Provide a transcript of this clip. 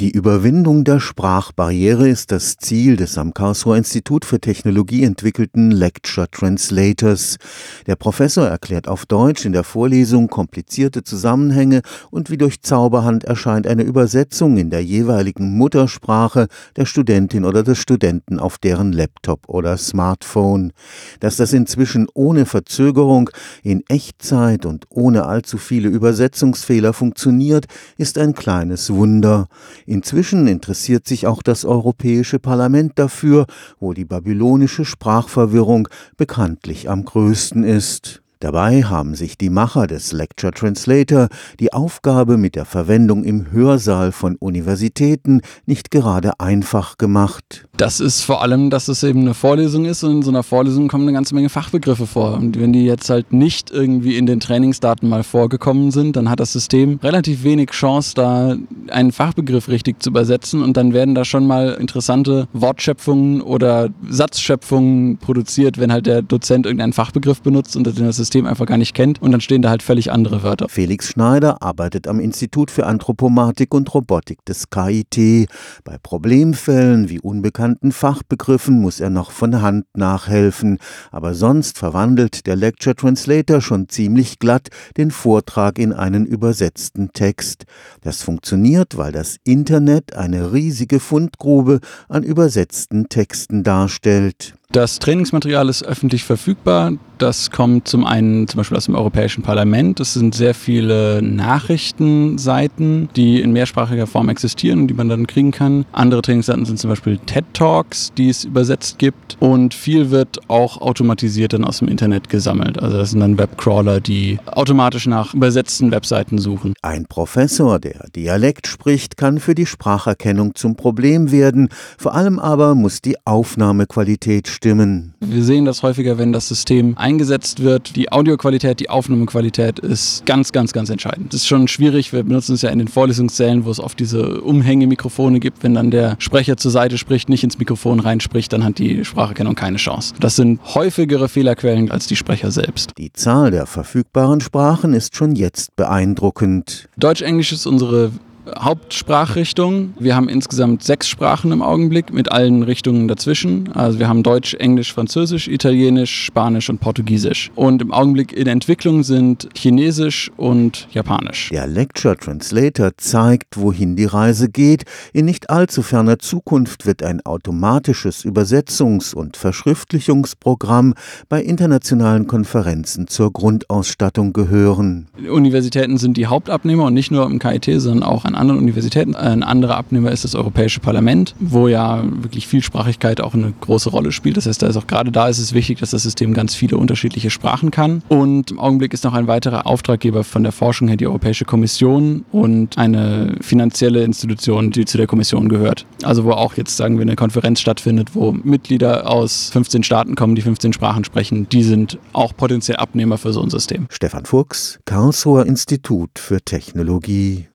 Die Überwindung der Sprachbarriere ist das Ziel des am Karlsruher Institut für Technologie entwickelten Lecture Translators. Der Professor erklärt auf Deutsch in der Vorlesung komplizierte Zusammenhänge und wie durch Zauberhand erscheint eine Übersetzung in der jeweiligen Muttersprache der Studentin oder des Studenten auf deren Laptop oder Smartphone. Dass das inzwischen ohne Verzögerung, in Echtzeit und ohne allzu viele Übersetzungsfehler funktioniert, ist ein kleines Wunder. Inzwischen interessiert sich auch das Europäische Parlament dafür, wo die babylonische Sprachverwirrung bekanntlich am größten ist. Dabei haben sich die Macher des Lecture Translator die Aufgabe mit der Verwendung im Hörsaal von Universitäten nicht gerade einfach gemacht. Das ist vor allem, dass es eben eine Vorlesung ist und in so einer Vorlesung kommen eine ganze Menge Fachbegriffe vor. Und wenn die jetzt halt nicht irgendwie in den Trainingsdaten mal vorgekommen sind, dann hat das System relativ wenig Chance, da einen Fachbegriff richtig zu übersetzen und dann werden da schon mal interessante Wortschöpfungen oder Satzschöpfungen produziert, wenn halt der Dozent irgendeinen Fachbegriff benutzt und das System System einfach gar nicht kennt und dann stehen da halt völlig andere Wörter. Felix Schneider arbeitet am Institut für Anthropomatik und Robotik des KIT. Bei Problemfällen wie unbekannten Fachbegriffen muss er noch von Hand nachhelfen, aber sonst verwandelt der Lecture Translator schon ziemlich glatt den Vortrag in einen übersetzten Text. Das funktioniert, weil das Internet eine riesige Fundgrube an übersetzten Texten darstellt. Das Trainingsmaterial ist öffentlich verfügbar. Das kommt zum einen zum Beispiel aus dem Europäischen Parlament. Es sind sehr viele Nachrichtenseiten, die in mehrsprachiger Form existieren und die man dann kriegen kann. Andere Trainingsseiten sind zum Beispiel TED Talks, die es übersetzt gibt. Und viel wird auch automatisiert dann aus dem Internet gesammelt. Also das sind dann Webcrawler, die automatisch nach übersetzten Webseiten suchen. Ein Professor, der Dialekt spricht, kann für die Spracherkennung zum Problem werden. Vor allem aber muss die Aufnahmequalität stimmen. Wir sehen das häufiger, wenn das System eingesetzt wird. Die Audioqualität, die Aufnahmequalität ist ganz, ganz, ganz entscheidend. Das ist schon schwierig. Wir benutzen es ja in den Vorlesungssälen, wo es oft diese Umhängemikrofone gibt. Wenn dann der Sprecher zur Seite spricht, nicht ins Mikrofon reinspricht, dann hat die Spracherkennung keine Chance. Das sind häufigere Fehlerquellen als die Sprecher selbst. Die Zahl der verfügbaren Sprachen ist schon jetzt beeindruckend. Deutsch-Englisch ist unsere Hauptsprachrichtung. Wir haben insgesamt sechs Sprachen im Augenblick mit allen Richtungen dazwischen. Also wir haben Deutsch, Englisch, Französisch, Italienisch, Spanisch und Portugiesisch. Und im Augenblick in Entwicklung sind Chinesisch und Japanisch. Der Lecture Translator zeigt, wohin die Reise geht. In nicht allzu ferner Zukunft wird ein automatisches Übersetzungs- und Verschriftlichungsprogramm bei internationalen Konferenzen zur Grundausstattung gehören. Universitäten sind die Hauptabnehmer und nicht nur im KIT, sondern auch an anderen Universitäten. Ein anderer Abnehmer ist das Europäische Parlament, wo ja wirklich Vielsprachigkeit auch eine große Rolle spielt. Das heißt, da ist auch gerade da ist es wichtig, dass das System ganz viele unterschiedliche Sprachen kann. Und im Augenblick ist noch ein weiterer Auftraggeber von der Forschung her die Europäische Kommission und eine finanzielle Institution, die zu der Kommission gehört. Also wo auch jetzt sagen wir eine Konferenz stattfindet, wo Mitglieder aus 15 Staaten kommen, die 15 Sprachen sprechen. Die sind auch potenziell Abnehmer für so ein System. Stefan Fuchs, Karlsruher Institut für Technologie.